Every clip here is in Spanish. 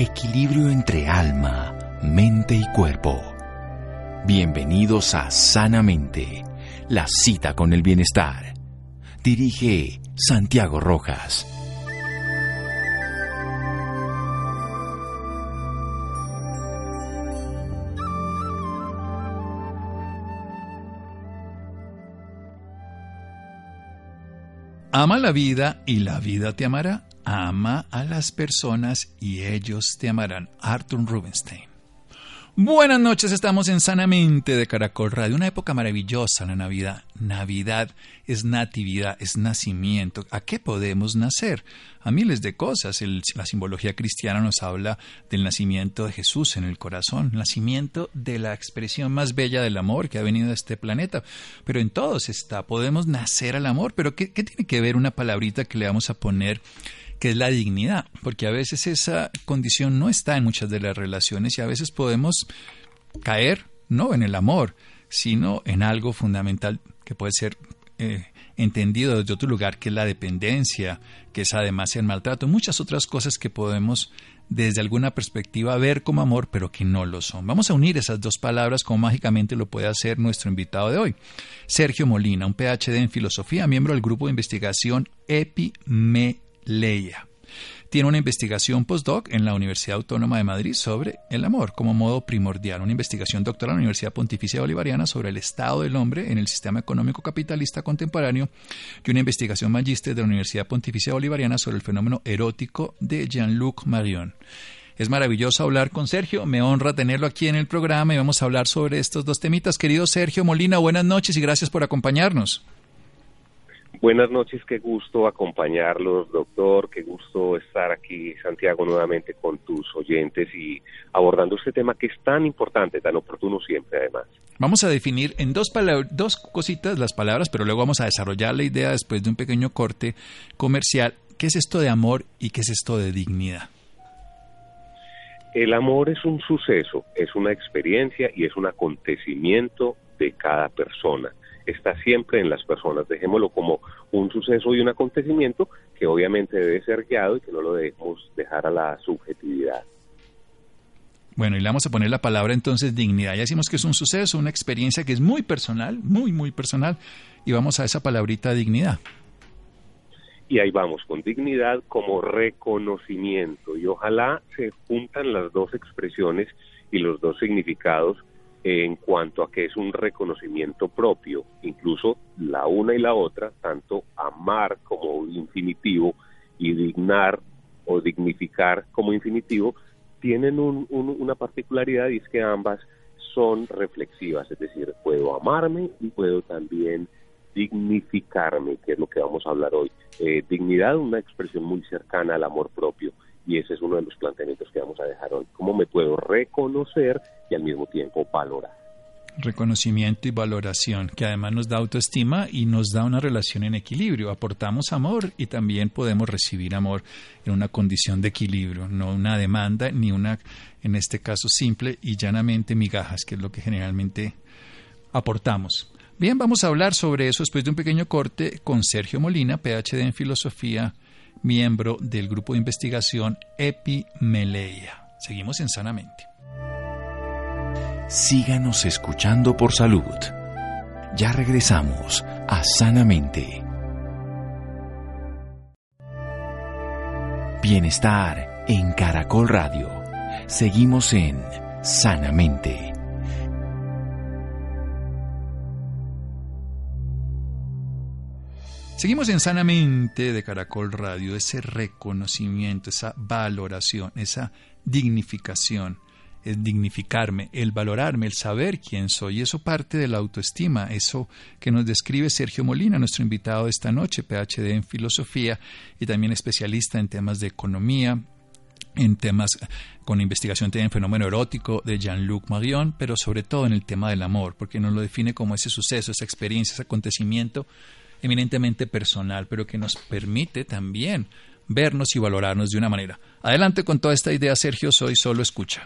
Equilibrio entre alma, mente y cuerpo. Bienvenidos a Sanamente, la cita con el bienestar. Dirige Santiago Rojas. Ama la vida y la vida te amará. Ama a las personas y ellos te amarán. Arthur Rubinstein. Buenas noches, estamos en Sanamente de Caracol Radio, una época maravillosa, la Navidad. Navidad es natividad, es nacimiento. ¿A qué podemos nacer? A miles de cosas. la simbología cristiana nos habla del nacimiento de Jesús en el corazón, nacimiento de la expresión más bella del amor que ha venido a este planeta. Pero en todos está, podemos nacer al amor, pero ¿qué, qué tiene que ver una palabrita que le vamos a poner? Que es la dignidad, porque a veces esa condición no está en muchas de las relaciones y a veces podemos caer no en el amor, sino en algo fundamental que puede ser eh, entendido desde otro lugar, que es la dependencia, que es además el maltrato, muchas otras cosas que podemos desde alguna perspectiva ver como amor, pero que no lo son. Vamos a unir esas dos palabras como mágicamente lo puede hacer nuestro invitado de hoy, Sergio Molina, un PhD en filosofía, miembro del grupo de investigación EPIME Leia. Tiene una investigación postdoc en la Universidad Autónoma de Madrid sobre el amor como modo primordial, una investigación doctoral en la Universidad Pontificia Bolivariana sobre el estado del hombre en el sistema económico capitalista contemporáneo y una investigación magíster de la Universidad Pontificia Bolivariana sobre el fenómeno erótico de Jean-Luc Marion. Es maravilloso hablar con Sergio, me honra tenerlo aquí en el programa y vamos a hablar sobre estos dos temitas. Querido Sergio Molina, buenas noches y gracias por acompañarnos. Buenas noches, qué gusto acompañarlos, doctor, qué gusto estar aquí, Santiago, nuevamente con tus oyentes y abordando este tema que es tan importante, tan oportuno siempre, además. Vamos a definir en dos, dos cositas las palabras, pero luego vamos a desarrollar la idea después de un pequeño corte comercial. ¿Qué es esto de amor y qué es esto de dignidad? El amor es un suceso, es una experiencia y es un acontecimiento de cada persona está siempre en las personas. Dejémoslo como un suceso y un acontecimiento que obviamente debe ser guiado y que no lo debemos dejar a la subjetividad. Bueno, y le vamos a poner la palabra entonces dignidad. Ya decimos que es un suceso, una experiencia que es muy personal, muy, muy personal, y vamos a esa palabrita dignidad. Y ahí vamos, con dignidad como reconocimiento. Y ojalá se juntan las dos expresiones y los dos significados en cuanto a que es un reconocimiento propio, incluso la una y la otra, tanto amar como infinitivo y dignar o dignificar como infinitivo, tienen una particularidad y es que ambas son reflexivas, es decir, puedo amarme y puedo también dignificarme, que es lo que vamos a hablar hoy. Eh, dignidad, una expresión muy cercana al amor propio y ese es uno de los planteamientos que vamos a dejar hoy. ¿Cómo me puedo reconocer y al mismo tiempo valorar? Reconocimiento y valoración, que además nos da autoestima y nos da una relación en equilibrio. Aportamos amor y también podemos recibir amor en una condición de equilibrio, no una demanda ni una, en este caso, simple y llanamente migajas, que es lo que generalmente aportamos. Bien, vamos a hablar sobre eso después de un pequeño corte con Sergio Molina, PhD en Filosofía miembro del grupo de investigación Epimeleia. Seguimos en Sanamente. Síganos escuchando por salud. Ya regresamos a Sanamente. Bienestar en Caracol Radio. Seguimos en Sanamente. Seguimos en Sanamente de Caracol Radio, ese reconocimiento, esa valoración, esa dignificación, el dignificarme, el valorarme, el saber quién soy. Eso parte de la autoestima, eso que nos describe Sergio Molina, nuestro invitado de esta noche, PhD en filosofía y también especialista en temas de economía, en temas con investigación en fenómeno erótico de Jean-Luc Marion, pero sobre todo en el tema del amor, porque nos lo define como ese suceso, esa experiencia, ese acontecimiento eminentemente personal, pero que nos permite también vernos y valorarnos de una manera. Adelante con toda esta idea, Sergio, soy solo escucha.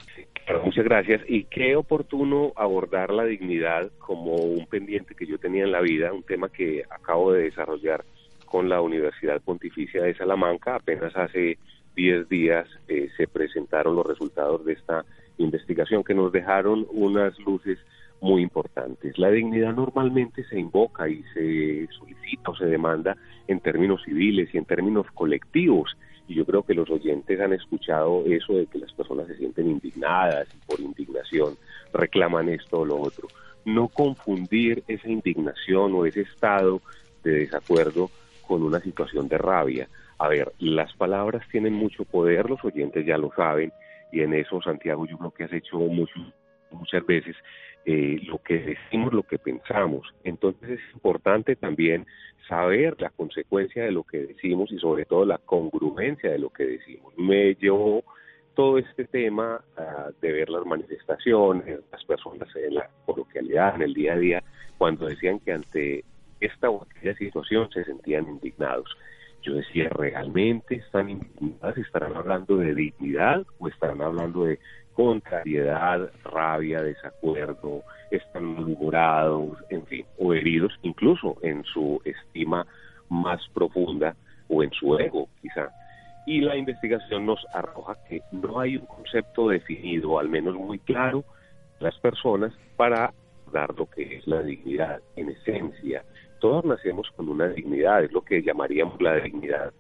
muchas gracias. Y qué oportuno abordar la dignidad como un pendiente que yo tenía en la vida, un tema que acabo de desarrollar con la Universidad Pontificia de Salamanca. Apenas hace 10 días eh, se presentaron los resultados de esta investigación que nos dejaron unas luces muy importantes. La dignidad normalmente se invoca y se solicita o se demanda en términos civiles y en términos colectivos. Y yo creo que los oyentes han escuchado eso de que las personas se sienten indignadas y por indignación reclaman esto o lo otro. No confundir esa indignación o ese estado de desacuerdo con una situación de rabia. A ver, las palabras tienen mucho poder, los oyentes ya lo saben, y en eso, Santiago, yo creo que has hecho mucho, muchas veces eh, lo que decimos, lo que pensamos. Entonces es importante también saber la consecuencia de lo que decimos y sobre todo la congruencia de lo que decimos. Me llevó todo este tema ah, de ver las manifestaciones, las personas en la coloquialidad, en el día a día, cuando decían que ante esta o aquella situación se sentían indignados. Yo decía, ¿realmente están indignadas? ¿Estarán hablando de dignidad o estarán hablando de contrariedad, rabia, desacuerdo, están malhumorados, en fin, o heridos incluso en su estima más profunda o en su ego quizá. Y la investigación nos arroja que no hay un concepto definido, al menos muy claro, las personas para dar lo que es la dignidad en esencia. Todos nacemos con una dignidad, es lo que llamaríamos la dignidad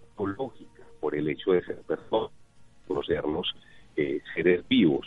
psicológica, por el hecho de ser personas, conocernos eh, seres vivos.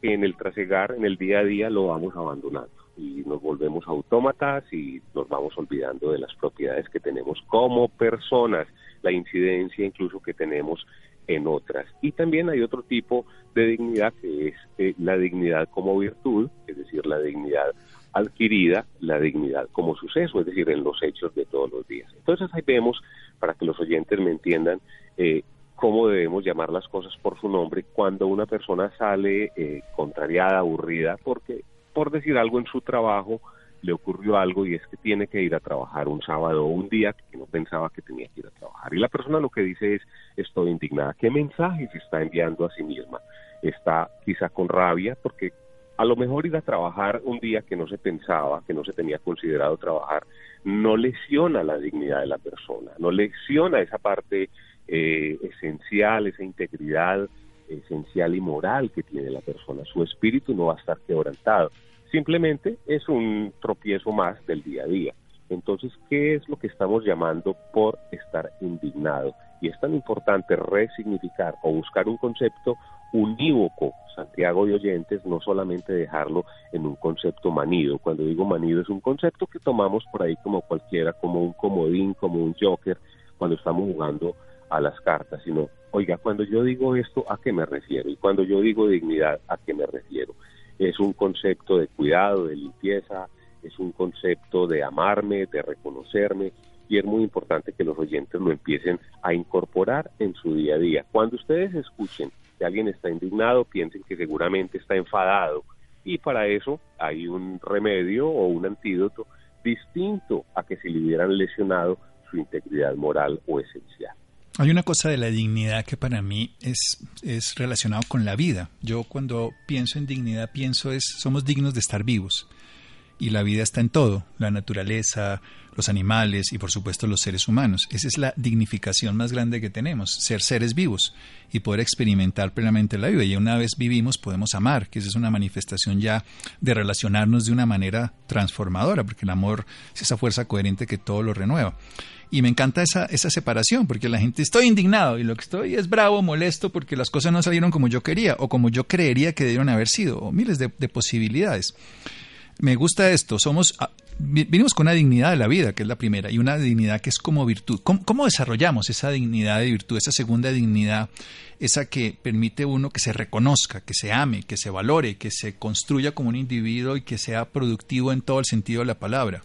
En el trasegar, en el día a día, lo vamos abandonando y nos volvemos autómatas y nos vamos olvidando de las propiedades que tenemos como personas, la incidencia incluso que tenemos en otras. Y también hay otro tipo de dignidad que es eh, la dignidad como virtud, es decir, la dignidad adquirida, la dignidad como suceso, es decir, en los hechos de todos los días. Entonces ahí vemos, para que los oyentes me entiendan, eh, cómo debemos llamar las cosas por su nombre cuando una persona sale eh, contrariada, aburrida, porque por decir algo en su trabajo le ocurrió algo y es que tiene que ir a trabajar un sábado o un día que no pensaba que tenía que ir a trabajar. Y la persona lo que dice es, estoy indignada. ¿Qué mensaje se está enviando a sí misma? Está quizá con rabia porque a lo mejor ir a trabajar un día que no se pensaba, que no se tenía considerado trabajar, no lesiona la dignidad de la persona, no lesiona esa parte eh, esencial, esa integridad esencial y moral que tiene la persona. Su espíritu no va a estar quebrantado. Simplemente es un tropiezo más del día a día. Entonces, ¿qué es lo que estamos llamando por estar indignado? Y es tan importante resignificar o buscar un concepto unívoco, Santiago de oyentes, no solamente dejarlo en un concepto manido. Cuando digo manido es un concepto que tomamos por ahí como cualquiera, como un comodín, como un joker, cuando estamos jugando a las cartas, sino, oiga, cuando yo digo esto, ¿a qué me refiero? Y cuando yo digo dignidad, ¿a qué me refiero? Es un concepto de cuidado, de limpieza, es un concepto de amarme, de reconocerme, y es muy importante que los oyentes lo empiecen a incorporar en su día a día. Cuando ustedes escuchen que alguien está indignado, piensen que seguramente está enfadado, y para eso hay un remedio o un antídoto distinto a que si le hubieran lesionado su integridad moral o esencial. Hay una cosa de la dignidad que para mí es, es relacionado con la vida. Yo cuando pienso en dignidad pienso es somos dignos de estar vivos. Y la vida está en todo, la naturaleza, los animales y por supuesto los seres humanos. Esa es la dignificación más grande que tenemos, ser seres vivos y poder experimentar plenamente la vida. Y una vez vivimos podemos amar, que esa es una manifestación ya de relacionarnos de una manera transformadora, porque el amor es esa fuerza coherente que todo lo renueva. Y me encanta esa, esa separación, porque la gente estoy indignado y lo que estoy es bravo, molesto, porque las cosas no salieron como yo quería o como yo creería que debieron haber sido, o miles de, de posibilidades me gusta esto, somos, vinimos con una dignidad de la vida, que es la primera, y una dignidad que es como virtud. ¿Cómo, desarrollamos esa dignidad de virtud, esa segunda dignidad, esa que permite uno que se reconozca, que se ame, que se valore, que se construya como un individuo y que sea productivo en todo el sentido de la palabra?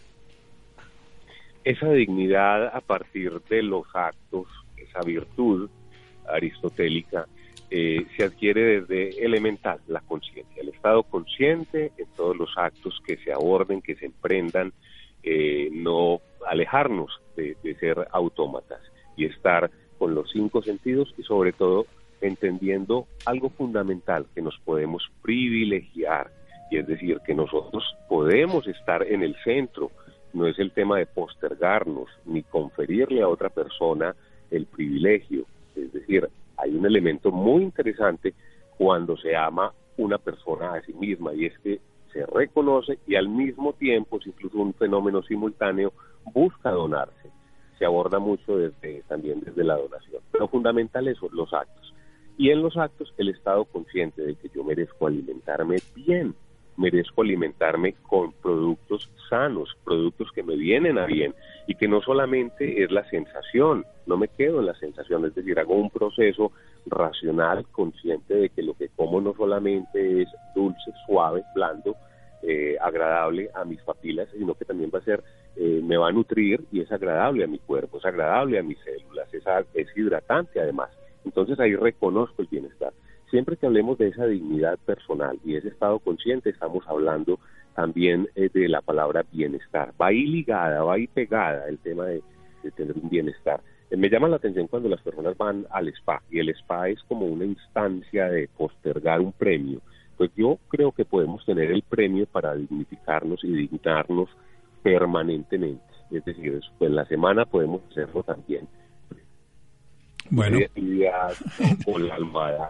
Esa dignidad a partir de los actos, esa virtud aristotélica, eh, se adquiere desde elemental, la conciencia, el estado consciente en todos los actos que se aborden, que se emprendan, eh, no alejarnos de, ser autómatas y estar con los cinco sentidos y sobre todo entendiendo algo fundamental, que nos podemos privilegiar, y es decir, que nosotros podemos estar en el centro, no es el tema de postergarnos ni conferirle a otra persona el privilegio, es decir, hay un elemento muy interesante cuando se ama una persona a sí misma y es que se reconoce y al mismo tiempo, es incluso un fenómeno simultáneo, busca donarse. Se aborda mucho desde, también desde la donación. Pero fundamental eso, los actos. Y en los actos el estado consciente de que yo merezco alimentarme bien, merezco alimentarme con productos sanos, productos que me vienen a bien y que no solamente es la sensación, no me quedo en la sensación, es decir, hago un proceso racional, consciente de que lo que como no solamente es dulce, suave, blando, eh, agradable a mis papilas, sino que también va a ser, eh, me va a nutrir y es agradable a mi cuerpo, es agradable a mis células, es, es hidratante además. Entonces ahí reconozco el bienestar. Siempre que hablemos de esa dignidad personal y ese estado consciente, estamos hablando también eh, de la palabra bienestar. Va ahí ligada, va ahí pegada el tema de, tener un bienestar. Eh, me llama la atención cuando las personas van al spa y el spa es como una instancia de postergar un premio. Pues yo creo que podemos tener el premio para dignificarnos y dignarnos permanentemente. Es decir, en la semana podemos hacerlo también bueno. con la almohada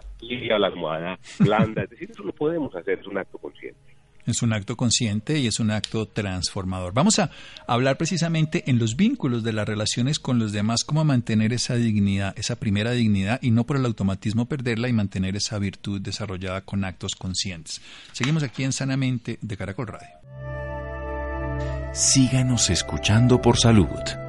la almohada blanda. Es decir, eso lo podemos hacer, es un acto consciente. Es un acto consciente y es un acto transformador. Vamos a hablar precisamente en los vínculos de las relaciones con los demás, cómo mantener esa dignidad, esa primera dignidad y no por el automatismo perderla y mantener esa virtud desarrollada con actos conscientes. Seguimos aquí en Sanamente de Caracol Radio. Síganos escuchando por salud.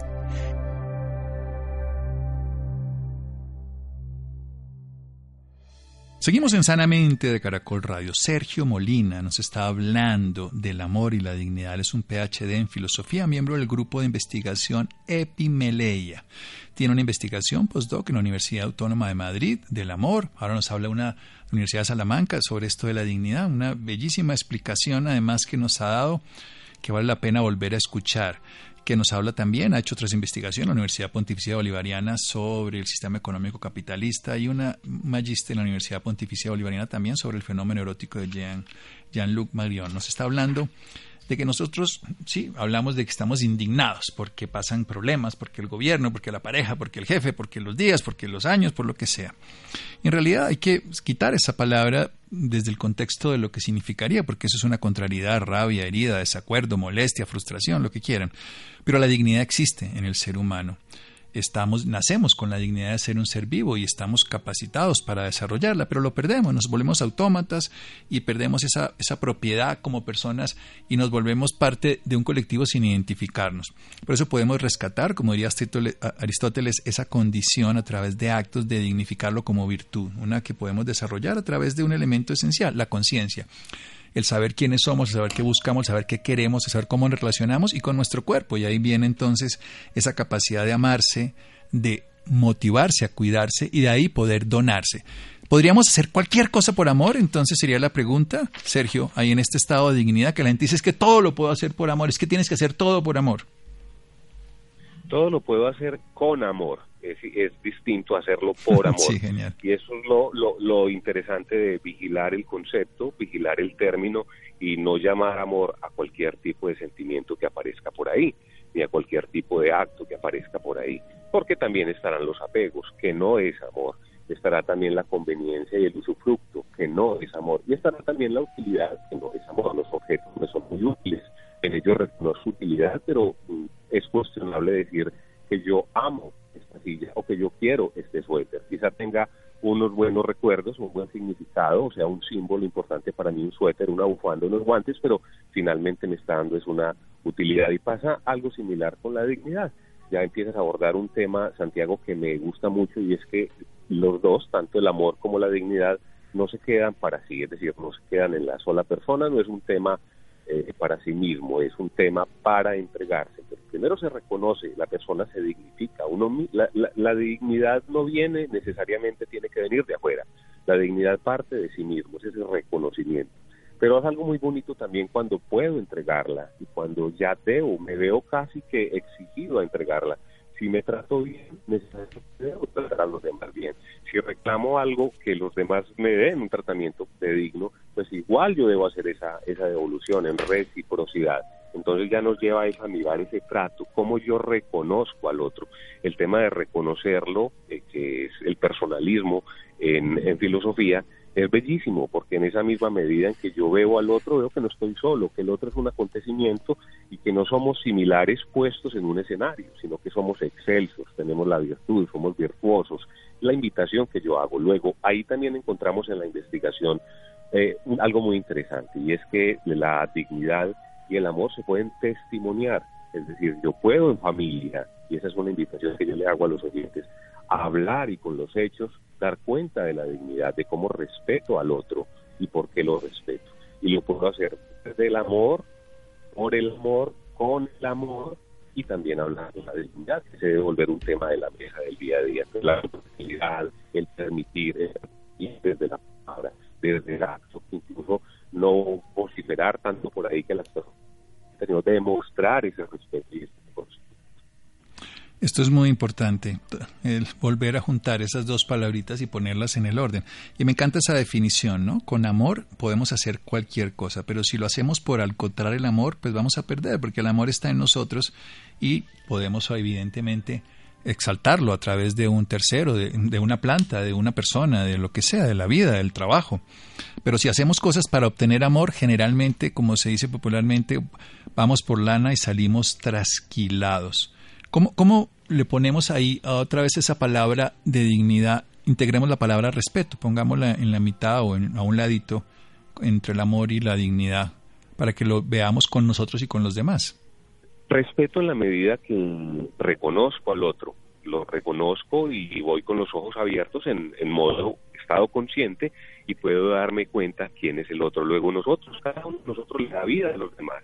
Seguimos en Sanamente de Caracol Radio. Sergio Molina nos está hablando del amor y la dignidad. Él es un PhD en filosofía, miembro del grupo de investigación Epimeleia. Tiene una investigación postdoc en la Universidad Autónoma de Madrid del amor. Ahora nos habla una Universidad de Salamanca sobre esto de la dignidad. Una bellísima explicación además que nos ha dado que vale la pena volver a escuchar que nos habla también, ha hecho otras investigaciones en la Universidad Pontificia Bolivariana sobre el sistema económico capitalista y una magíster en la Universidad Pontificia Bolivariana también sobre el fenómeno erótico de Jean, Jean-Luc Marion. Nos está hablando de que nosotros, sí, hablamos de que estamos indignados porque pasan problemas, porque el gobierno, porque la pareja, porque el jefe, porque los días, porque los años, por lo que sea. en realidad hay que quitar esa palabra desde el contexto de lo que significaría, porque eso es una contrariedad, rabia, herida, desacuerdo, molestia, frustración, lo que quieran. Pero la dignidad existe en el ser humano estamos, nacemos con la dignidad de ser un ser vivo y estamos capacitados para desarrollarla, pero lo perdemos, nos volvemos autómatas y perdemos esa, esa propiedad como personas y nos volvemos parte de un colectivo sin identificarnos. Por eso podemos rescatar, como diría Aristóteles, esa condición a través de actos de dignificarlo como virtud, una que podemos desarrollar a través de un elemento esencial, la conciencia el saber quiénes somos, el saber qué buscamos, el saber qué queremos, el saber cómo nos relacionamos y con nuestro cuerpo. Y ahí viene entonces esa capacidad de amarse, de motivarse a cuidarse y de ahí poder donarse. ¿Podríamos hacer cualquier cosa por amor? Entonces sería la pregunta, Sergio, ahí en este estado de dignidad que la gente dice es que todo lo puedo hacer por amor, es que tienes que hacer todo por amor. todo lo puedo hacer con amor. Es, es distinto hacerlo por amor. Sí, genial. Y eso es lo, lo, lo interesante de vigilar el concepto, vigilar el término y no llamar amor a cualquier tipo de sentimiento que aparezca por ahí, ni a cualquier tipo de acto que aparezca por ahí, porque también estarán los apegos, que no es amor, estará también la conveniencia y el usufructo, que no es amor, y estará también la utilidad, que no es amor, los objetos no son muy útiles, en ellos reconozco su utilidad, pero mm, es cuestionable decir que yo amo esta silla o que yo quiero este suéter. Quizá tenga unos buenos recuerdos, un buen significado, o sea, un símbolo importante para mí, un suéter, una bufanda, unos guantes, pero finalmente me está dando es una utilidad y pasa algo similar con la dignidad. Ya empiezas a abordar un tema, Santiago, que me gusta mucho y es que los dos, tanto el amor como la dignidad, no se quedan para sí, es decir, no se quedan en la sola persona, no es un tema eh, para sí mismo, es un tema para entregarse. Pero primero se reconoce, la persona se dignifica, uno, la, la, dignidad no viene necesariamente, tiene que venir de afuera, la dignidad parte de sí mismo, es ese reconocimiento. Pero es algo muy bonito también cuando puedo entregarla y cuando ya debo, me veo casi que exigido a entregarla si me trato bien, necesito tratar a los demás bien. Si reclamo algo que los demás me den un tratamiento de digno, pues igual yo debo hacer esa, esa devolución en reciprocidad. Entonces ya nos lleva a examinar ese trato, cómo yo reconozco al otro. El tema de reconocerlo, eh, que es el personalismo en, en filosofía, es bellísimo porque en esa misma medida en que yo veo al otro, veo que no estoy solo, que el otro es un acontecimiento y que no somos similares puestos en un escenario, sino que somos excelsos, tenemos la virtud, somos virtuosos. La invitación que yo hago. Luego, ahí también encontramos en la investigación eh, algo muy interesante y es que la dignidad y el amor se pueden testimoniar. Es decir, yo puedo en familia, y esa es una invitación que yo le hago a los oyentes, hablar y con los hechos dar cuenta de la dignidad, de cómo respeto al otro y por qué lo respeto. Y lo puedo hacer desde el amor, por el amor, con el amor y también hablar de la dignidad, que se debe volver un tema de la mesa del día a día, la dignidad, el permitir, desde la palabra, desde el acto, incluso no vociferar tanto por ahí que las personas, sino demostrar ese respeto y ese esto es muy importante, el volver a juntar esas dos palabritas y ponerlas en el orden. Y me encanta esa definición, ¿no? Con amor podemos hacer cualquier cosa, pero si lo hacemos por encontrar el amor, pues vamos a perder, porque el amor está en nosotros y podemos evidentemente exaltarlo a través de un tercero, de, una planta, de una persona, de lo que sea, de la vida, del trabajo. Pero si hacemos cosas para obtener amor, generalmente, como se dice popularmente, vamos por lana y salimos trasquilados. ¿Cómo, ¿Cómo le ponemos ahí otra vez esa palabra de dignidad? Integremos la palabra respeto, pongámosla en la mitad o en, a un ladito entre el amor y la dignidad, para que lo veamos con nosotros y con los demás. Respeto en la medida que reconozco al otro, lo reconozco y voy con los ojos abiertos en, modo estado consciente y puedo darme cuenta quién es el otro. Luego nosotros, cada uno de nosotros la vida de los demás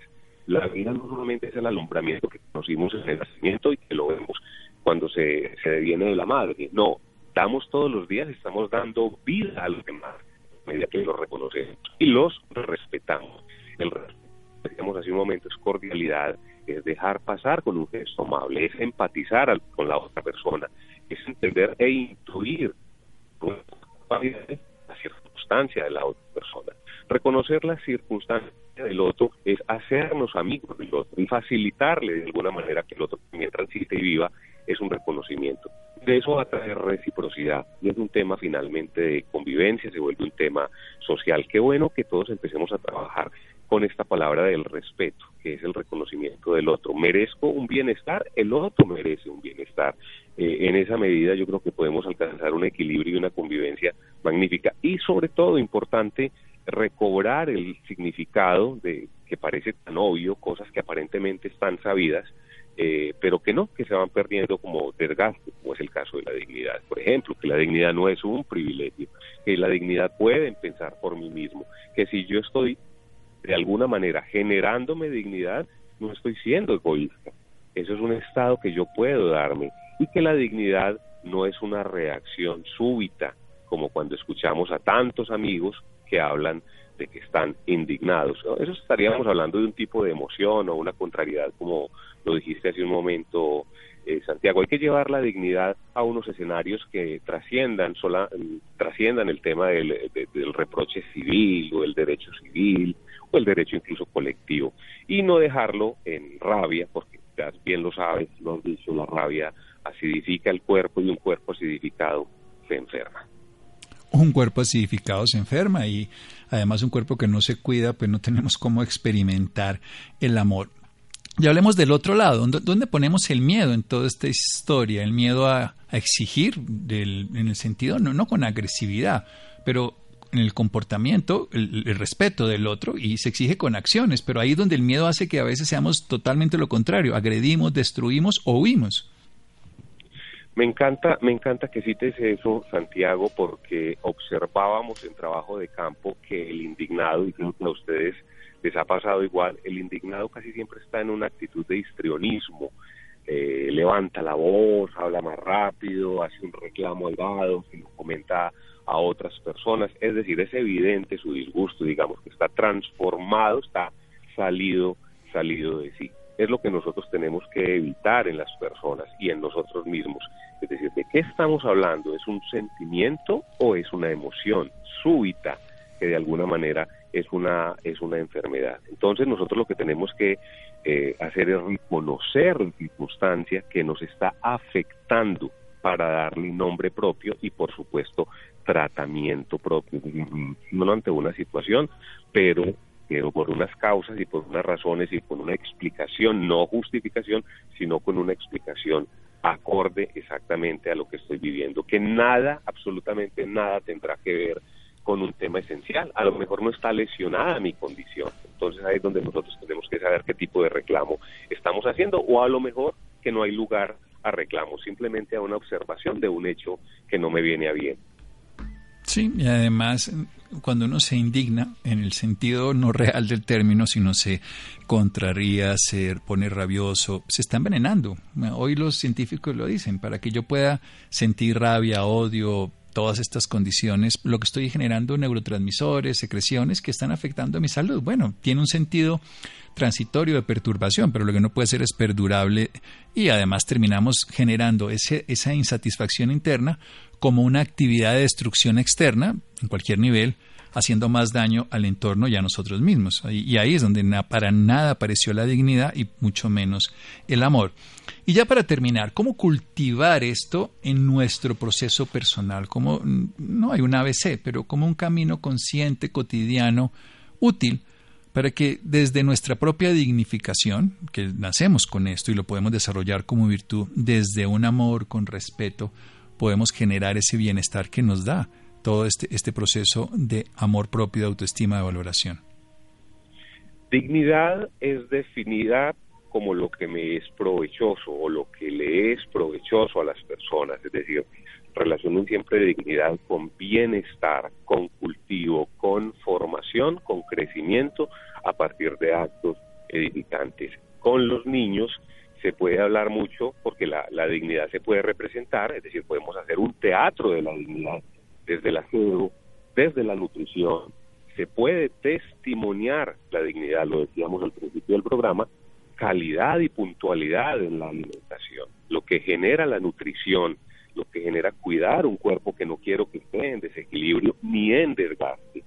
la vida no solamente es el alumbramiento que conocimos en el nacimiento y que lo vemos cuando se, se viene de la madre, no, damos todos los días, estamos dando vida a los demás, a medida que los reconocemos y los respetamos. El decíamos hace un momento, es cordialidad, es dejar pasar con un gesto amable, es empatizar con la otra persona, es entender e intuir la circunstancia de la otra persona. Reconocer la circunstancia del otro es hacernos amigos del otro y facilitarle de alguna manera que el otro también transite y viva es un reconocimiento. De eso va a traer reciprocidad y es un tema finalmente de convivencia, se vuelve un tema social. Qué bueno que todos empecemos a trabajar con esta palabra del respeto, que es el reconocimiento del otro. Merezco un bienestar, el otro merece un bienestar. Eh, en esa medida yo creo que podemos alcanzar un equilibrio y una convivencia magnífica y sobre todo importante recobrar el significado de que parece tan obvio, cosas que aparentemente están sabidas, eh, pero que no, que se van perdiendo como desgaste, como es el caso de la dignidad. Por ejemplo, que la dignidad no es un privilegio, que la dignidad puede pensar por mí mismo, que si yo estoy de alguna manera generándome dignidad, no estoy siendo egoísta. Eso es un estado que yo puedo darme y que la dignidad no es una reacción súbita, como cuando escuchamos a tantos amigos que hablan de que están indignados. Eso estaríamos hablando de un tipo de emoción o una contrariedad, como lo dijiste hace un momento, eh, Santiago. Hay que llevar la dignidad a unos escenarios que trasciendan, sola, trasciendan el tema del, del reproche civil o el derecho civil o el derecho incluso colectivo y no dejarlo en rabia, porque ya bien lo sabes, lo has dicho, la rabia acidifica el cuerpo y un cuerpo acidificado se enferma un cuerpo acidificado se enferma y además un cuerpo que no se cuida, pues no tenemos cómo experimentar el amor. Y hablemos del otro lado, ¿dónde ponemos el miedo en toda esta historia? El miedo a, exigir, en el sentido, no, con agresividad, pero en el comportamiento, el, el, respeto del otro y se exige con acciones, pero ahí donde el miedo hace que a veces seamos totalmente lo contrario, agredimos, destruimos o huimos. Me encanta, me encanta que cites eso, Santiago, porque observábamos en trabajo de campo que el indignado, y creo que a ustedes les ha pasado igual, el indignado casi siempre está en una actitud de histrionismo, eh, levanta la voz, habla más rápido, hace un reclamo elevado, se lo comenta a otras personas, es decir, es evidente su disgusto, digamos que está transformado, está salido, salido de sí. Es lo que nosotros tenemos que evitar en las personas y en nosotros mismos. Es decir, ¿de qué estamos hablando? ¿Es un sentimiento o es una emoción súbita que de alguna manera es una, es una enfermedad? Entonces nosotros lo que tenemos que eh, hacer es reconocer la circunstancia que nos está afectando para darle nombre propio y por supuesto tratamiento propio, no ante una situación, pero, pero por unas causas y por unas razones y con una explicación, no justificación, sino con una explicación acorde exactamente a lo que estoy viviendo, que nada, absolutamente nada tendrá que ver con un tema esencial. A lo mejor no está lesionada mi condición. Entonces ahí es donde nosotros tenemos que saber qué tipo de reclamo estamos haciendo o a lo mejor que no hay lugar a reclamo, simplemente a una observación de un hecho que no me viene a bien. Sí, y además cuando uno se indigna, en el sentido no real del término, sino se contraría, se pone rabioso, se está envenenando. Hoy los científicos lo dicen, para que yo pueda sentir rabia, odio, todas estas condiciones, lo que estoy generando neurotransmisores, secreciones que están afectando a mi salud. Bueno, tiene un sentido transitorio de perturbación, pero lo que no puede ser es perdurable y además terminamos generando ese, esa insatisfacción interna como una actividad de destrucción externa en cualquier nivel, haciendo más daño al entorno y a nosotros mismos. Y ahí es donde para nada apareció la dignidad y mucho menos el amor. Y ya para terminar, ¿cómo cultivar esto en nuestro proceso personal? Como no hay un ABC, pero como un camino consciente, cotidiano, útil para que desde nuestra propia dignificación, que nacemos con esto y lo podemos desarrollar como virtud, desde un amor con respeto, podemos generar ese bienestar que nos da todo este, este proceso de amor propio, de autoestima, de valoración. Dignidad es definida como lo que me es provechoso o lo que le es provechoso a las personas, es decir, relaciono siempre dignidad con bienestar, con cultivo, con formación, con crecimiento a partir de actos edificantes. Con los niños se puede hablar mucho porque la, dignidad se puede representar, es decir, podemos hacer un teatro de la dignidad desde el aseo, desde la nutrición, se puede testimoniar la dignidad, lo decíamos al principio del programa, calidad y puntualidad en la alimentación, lo que genera la nutrición, lo que genera cuidar un cuerpo que no quiero que esté en desequilibrio ni en desgaste.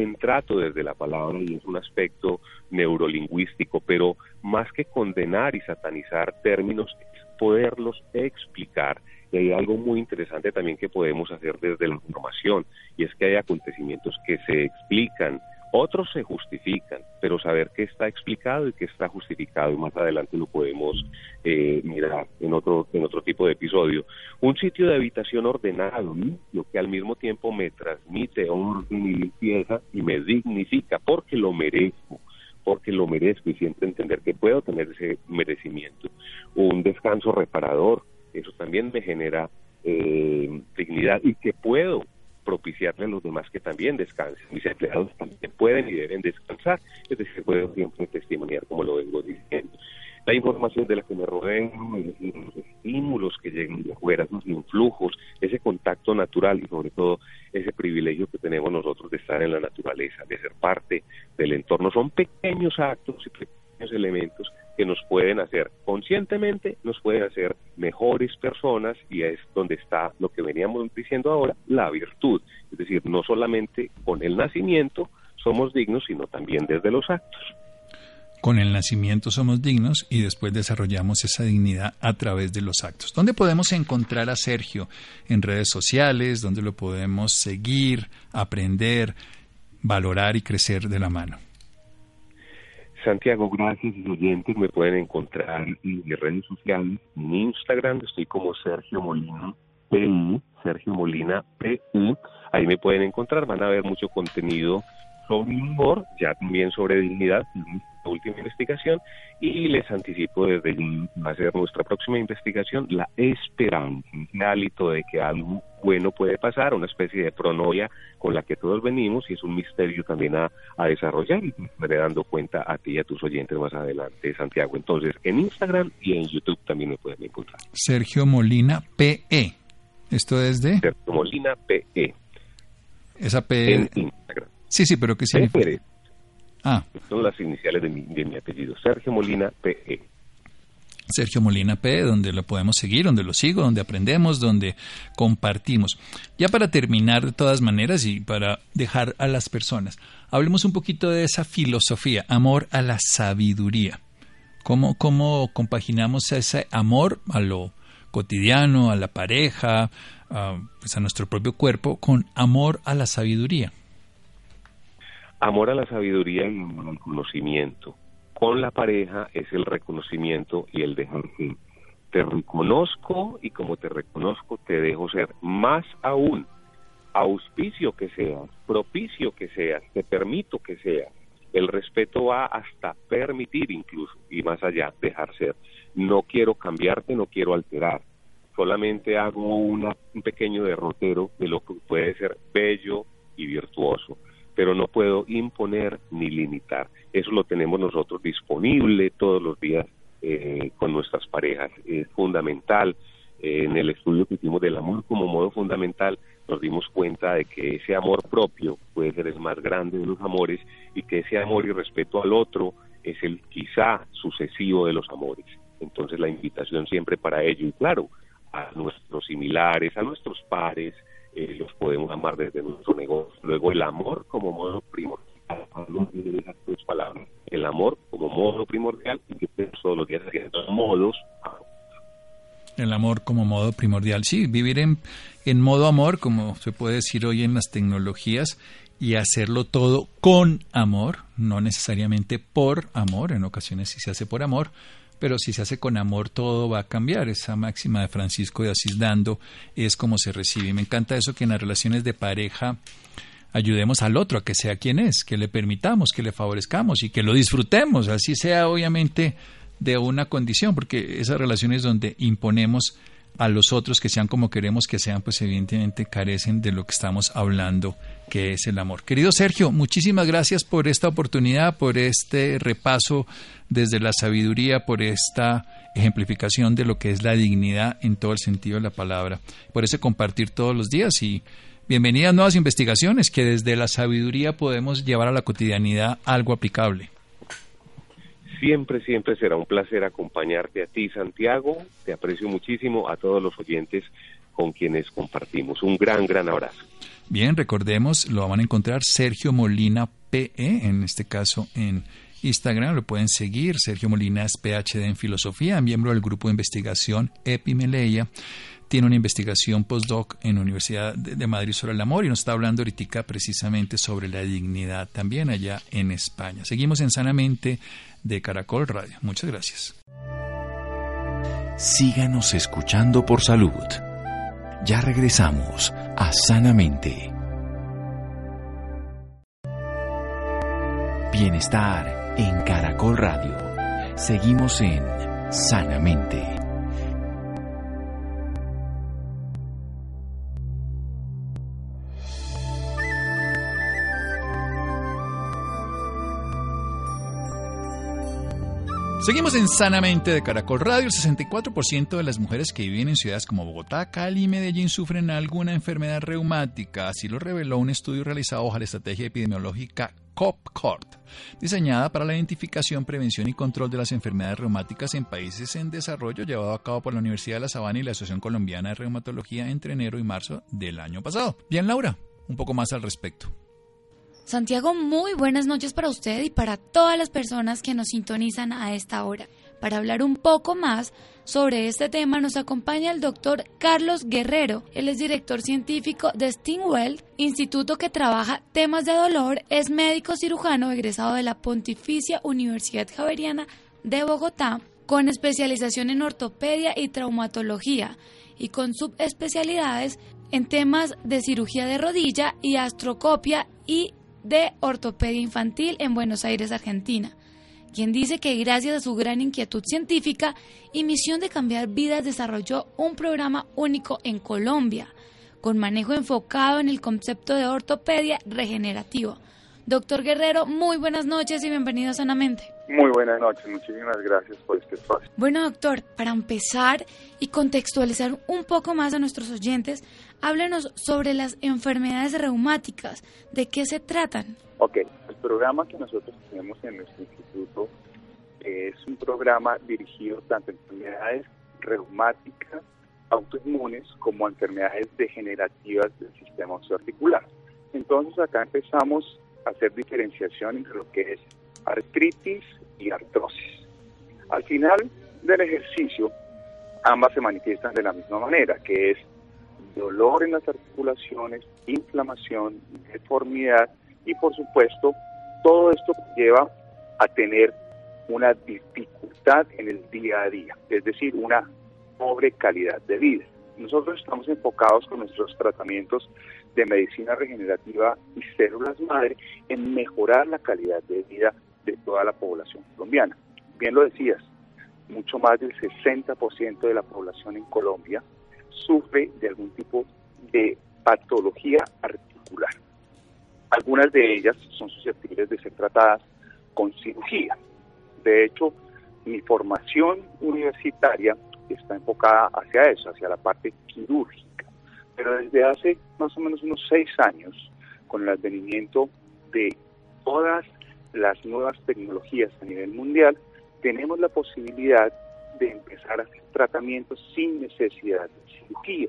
Buen trato desde la palabra y es un aspecto neurolingüístico, pero más que condenar y satanizar términos, es poderlos explicar. Y hay algo muy interesante también que podemos hacer desde la formación, y es que hay acontecimientos que se explican otros se justifican, pero saber qué está explicado y qué está justificado, y más adelante lo podemos eh, mirar en otro, en otro tipo de episodio. Un sitio de habitación ordenado, lo que al mismo tiempo me transmite orden y limpieza y me dignifica porque lo merezco porque lo merezco y siempre entender que puedo tener ese merecimiento. Un descanso reparador, eso también me genera eh, dignidad y que puedo propiciarle a los demás que también descansen. Mis empleados también pueden y deben descansar, es decir, puedo siempre testimoniar como lo vengo diciendo. La información de la que me rodeo, los estímulos que llegan de afuera, los influjos, ese contacto natural y sobre todo ese privilegio que tenemos nosotros de estar en la naturaleza, de ser parte del entorno, son pequeños actos y pequeños elementos que nos pueden hacer conscientemente, nos pueden hacer mejores personas y es donde está lo que veníamos diciendo ahora, la virtud. Es decir, no solamente con el nacimiento somos dignos, sino también desde los actos. Con el nacimiento somos dignos y después desarrollamos esa dignidad a través de los actos. ¿Dónde podemos encontrar a Sergio? En redes sociales, ¿dónde lo podemos seguir, aprender, valorar y crecer de la mano. Santiago, gracias y oyentes me pueden encontrar en mis redes sociales, en Instagram estoy como Sergio Molina PI, Sergio Molina PI, ahí me pueden encontrar, van a ver mucho contenido sobre humor, ya también sobre dignidad, la última investigación, y les anticipo desde va a ser nuestra próxima investigación, la esperanza, el hálito de que algo bueno puede pasar, una especie de pronoia con la que todos venimos y es un misterio también a, desarrollar y me dando cuenta a ti y a tus oyentes más adelante, Santiago. Entonces, en Instagram y en YouTube también me pueden encontrar. Sergio Molina PE. Esto es de... Sergio Molina PE. Esa P... En Instagram. Sí, sí, pero ¿qué significa? Ah. Son las iniciales de mi, de mi apellido, Sergio Molina PE. Sergio Molina P, donde lo podemos seguir, donde lo sigo, donde aprendemos, donde compartimos. Ya para terminar de todas maneras y para dejar a las personas, hablemos un poquito de esa filosofía, amor a la sabiduría. ¿Cómo, cómo compaginamos ese amor a lo cotidiano, a la pareja, a, pues a nuestro propio cuerpo, con amor a la sabiduría? Amor a la sabiduría y amor al conocimiento. Con la pareja es el reconocimiento y el dejar ser. Te reconozco y como te reconozco te dejo ser. Más aún, auspicio que seas, propicio que seas, te permito que seas. El respeto va hasta permitir incluso y más allá, dejar ser. No quiero cambiarte, no quiero alterar. Solamente hago un pequeño derrotero de lo que puede ser bello y virtuoso pero no puedo imponer ni limitar. Eso lo tenemos nosotros disponible todos los días eh, con nuestras parejas. Es fundamental. Eh, en el estudio que hicimos del amor como modo fundamental, nos dimos cuenta de que ese amor propio puede ser el más grande de los amores y que ese amor y respeto al otro es el quizá sucesivo de los amores. Entonces la invitación siempre para ello y claro, a nuestros similares, a nuestros pares, eh, los podemos amar desde nuestro negocio. Luego el amor como modo primordial, el amor como modo primordial y que todos los días haciendo modos. El amor como modo primordial, sí, vivir en, en modo amor, como se puede decir hoy en las tecnologías, y hacerlo todo con amor, no necesariamente por amor, en ocasiones sí se hace por amor, pero si se hace con amor todo va a cambiar. Esa máxima de Francisco de Asís dando es como se recibe. Me encanta eso que en las relaciones de pareja ayudemos al otro a que sea quien es, que le permitamos, que le favorezcamos y que lo disfrutemos, así sea obviamente de una condición, porque esas relaciones donde imponemos a los otros que sean como queremos que sean, pues evidentemente carecen de lo que estamos hablando, que es el amor. Querido Sergio, muchísimas gracias por esta oportunidad, por este repaso desde la sabiduría, por esta ejemplificación de lo que es la dignidad en todo el sentido de la palabra, por ese compartir todos los días y bienvenidas nuevas investigaciones que desde la sabiduría podemos llevar a la cotidianidad algo aplicable. Siempre, siempre será un placer acompañarte a ti, Santiago. Te aprecio muchísimo a todos los oyentes con quienes compartimos. Un gran, gran abrazo. Bien, recordemos, lo van a encontrar Sergio Molina PE, en este caso en Instagram, lo pueden seguir. Sergio Molina es PhD en filosofía, miembro del grupo de investigación Epimeleia tiene una investigación postdoc en la Universidad de Madrid sobre el amor y nos está hablando ahorita precisamente sobre la dignidad también allá en España. Seguimos en Sanamente de Caracol Radio. Muchas gracias. Síganos escuchando por salud. Ya regresamos a Sanamente. Bienestar en Caracol Radio. Seguimos en Sanamente. Seguimos en Sanamente de Caracol Radio. El 64% de las mujeres que viven en ciudades como Bogotá, Cali y Medellín sufren alguna enfermedad reumática. Así lo reveló un estudio realizado bajo la estrategia epidemiológica COPCORT, diseñada para la identificación, prevención y control de las enfermedades reumáticas en países en desarrollo, llevado a cabo por la Universidad de La Sabana y la Asociación Colombiana de Reumatología entre enero y marzo del año pasado. Bien, Laura, un poco más al respecto. Santiago, muy buenas noches para usted y para todas las personas que nos sintonizan a esta hora. Para hablar un poco más sobre este tema nos acompaña el doctor Carlos Guerrero. Él es director científico de Stingwell, instituto que trabaja temas de dolor, es médico cirujano egresado de la Pontificia Universidad Javeriana de Bogotá, con especialización en ortopedia y traumatología y con subespecialidades en temas de cirugía de rodilla y astrocopia y de Ortopedia Infantil en Buenos Aires, Argentina, quien dice que gracias a su gran inquietud científica y misión de cambiar vidas desarrolló un programa único en Colombia, con manejo enfocado en el concepto de ortopedia regenerativa. Doctor Guerrero, muy buenas noches y bienvenido a Sanamente. Muy buenas noches, muchísimas gracias por este espacio. Bueno, doctor, para empezar y contextualizar un poco más a nuestros oyentes, Háblenos sobre las enfermedades reumáticas. ¿De qué se tratan? Ok, el programa que nosotros tenemos en nuestro instituto es un programa dirigido tanto a enfermedades reumáticas, autoinmunes, como a enfermedades degenerativas del sistema osteoarticular. Entonces acá empezamos a hacer diferenciación entre lo que es artritis y artrosis. Al final del ejercicio, ambas se manifiestan de la misma manera, que es dolor en las articulaciones, inflamación, deformidad y por supuesto todo esto lleva a tener una dificultad en el día a día, es decir, una pobre calidad de vida. Nosotros estamos enfocados con nuestros tratamientos de medicina regenerativa y células madre en mejorar la calidad de vida de toda la población colombiana. Bien lo decías, mucho más del 60% de la población en Colombia sufre de algún tipo de patología articular. Algunas de ellas son susceptibles de ser tratadas con cirugía. De hecho, mi formación universitaria está enfocada hacia eso, hacia la parte quirúrgica. Pero desde hace más o menos unos seis años, con el advenimiento de todas las nuevas tecnologías a nivel mundial, tenemos la posibilidad de empezar a hacer tratamientos sin necesidad de cirugía.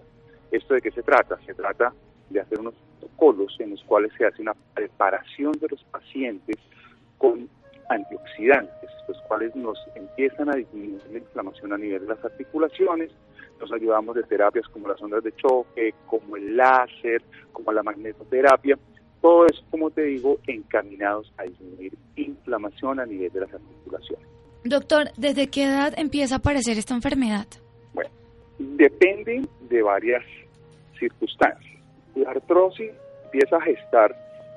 ¿Esto de qué se trata? Se trata de hacer unos protocolos en los cuales se hace una preparación de los pacientes con antioxidantes, los cuales nos empiezan a disminuir la inflamación a nivel de las articulaciones, nos ayudamos de terapias como las ondas de choque, como el láser, como la magnetoterapia, todo eso, como te digo, encaminados a disminuir inflamación a nivel de las articulaciones. Doctor, ¿desde qué edad empieza a aparecer esta enfermedad? Bueno, depende de varias circunstancias. La artrosis empieza a gestar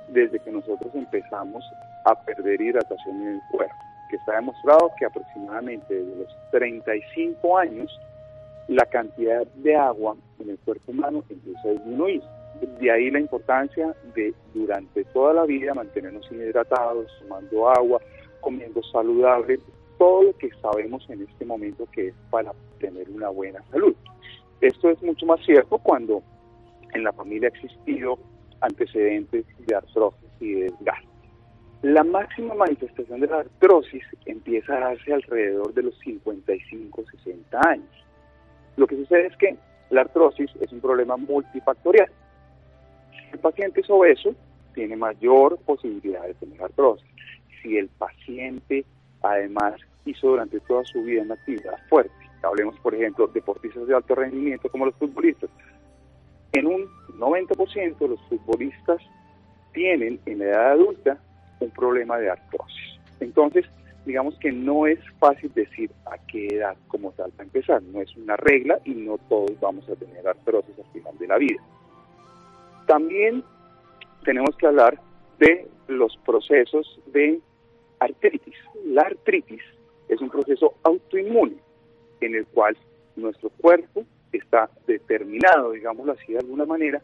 desde que nosotros empezamos a perder hidratación en el cuerpo, que está demostrado que aproximadamente desde los 35 años la cantidad de agua en el cuerpo humano empieza a disminuir. De ahí la importancia de durante toda la vida mantenernos hidratados, tomando agua, comiendo saludable, todo lo que sabemos en este momento que es para tener una buena salud. Esto es mucho más cierto cuando en la familia ha existido antecedentes de artrosis y de desgaste. La máxima manifestación de la artrosis empieza a darse alrededor de los 55-60 años. Lo que sucede es que la artrosis es un problema multifactorial. El paciente es obeso, tiene mayor posibilidad de tener artrosis. Si el paciente además hizo durante toda su vida una actividad fuerte. Hablemos, por ejemplo, deportistas de alto rendimiento como los futbolistas. En un 90% los futbolistas tienen en la edad adulta un problema de artrosis. Entonces, digamos que no es fácil decir a qué edad como tal para empezar. No es una regla y no todos vamos a tener artrosis al final de la vida. También tenemos que hablar de los procesos de artritis. La artritis es un proceso autoinmune en el cual nuestro cuerpo está determinado, digámoslo así de alguna manera,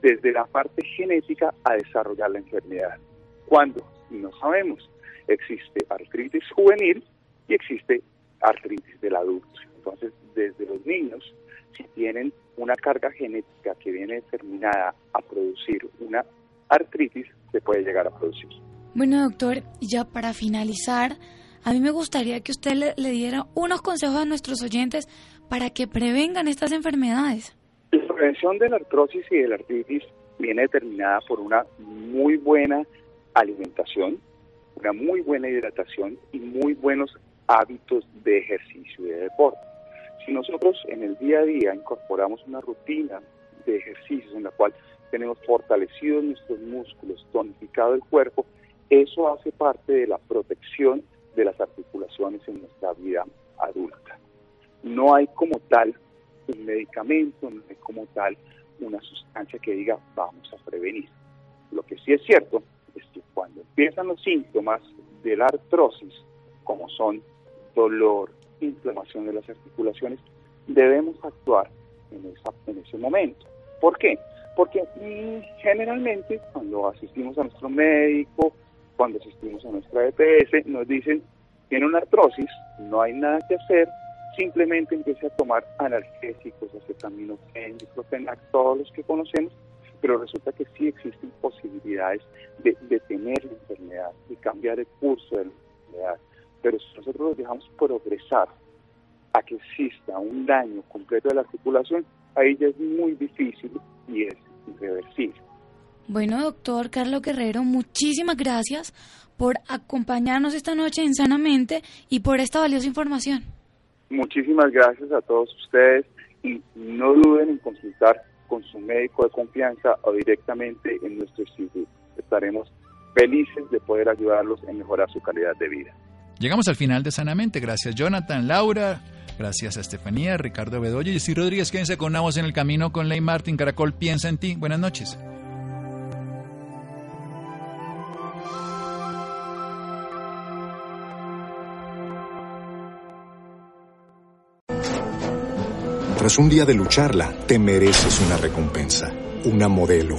desde la parte genética a desarrollar la enfermedad. Cuando no sabemos, existe artritis juvenil y existe artritis del adulto. Entonces, desde los niños, si tienen una carga genética que viene determinada a producir una artritis, se puede llegar a producir. Bueno, doctor, ya para finalizar, a mí me gustaría que usted le, le diera unos consejos a nuestros oyentes para que prevengan estas enfermedades. La prevención de la artrosis y de la artritis viene determinada por una muy buena alimentación, una muy buena hidratación y muy buenos hábitos de ejercicio y de deporte. Si nosotros en el día a día incorporamos una rutina de ejercicios en la cual tenemos fortalecidos nuestros músculos, tonificado el cuerpo, eso hace parte de la protección de las articulaciones en nuestra vida adulta. No hay como tal un medicamento, no hay como tal una sustancia que diga vamos a prevenir. Lo que sí es cierto es que cuando empiezan los síntomas de la artrosis, como son dolor, inflamación de las articulaciones, debemos actuar en, esa, en ese momento. ¿Por qué? Porque mm, generalmente cuando asistimos a nuestro médico, cuando asistimos a nuestra EPS, nos dicen, tiene una artrosis, no hay nada que hacer, simplemente empiece a tomar analgésicos, acetaminofén, diclofenac, todos los que conocemos, pero resulta que sí existen posibilidades de detener la enfermedad, de cambiar el curso de la enfermedad. Pero si nosotros los dejamos progresar a que exista un daño completo de la articulación, ahí ya es muy difícil y es irreversible. Bueno, doctor Carlos Guerrero, muchísimas gracias por acompañarnos esta noche en Sanamente y por esta valiosa información. Muchísimas gracias a todos ustedes y no duden en consultar con su médico de confianza o directamente en nuestro instituto. Estaremos felices de poder ayudarlos en mejorar su calidad de vida. Llegamos al final de Sanamente. Gracias Jonathan, Laura, gracias a Estefanía, Ricardo Bedoya y Ciro Rodríguez. Quédense con Navos en el camino con Ley Martín. Caracol piensa en ti. Buenas noches. Tras un día de lucharla, te mereces una recompensa, una modelo,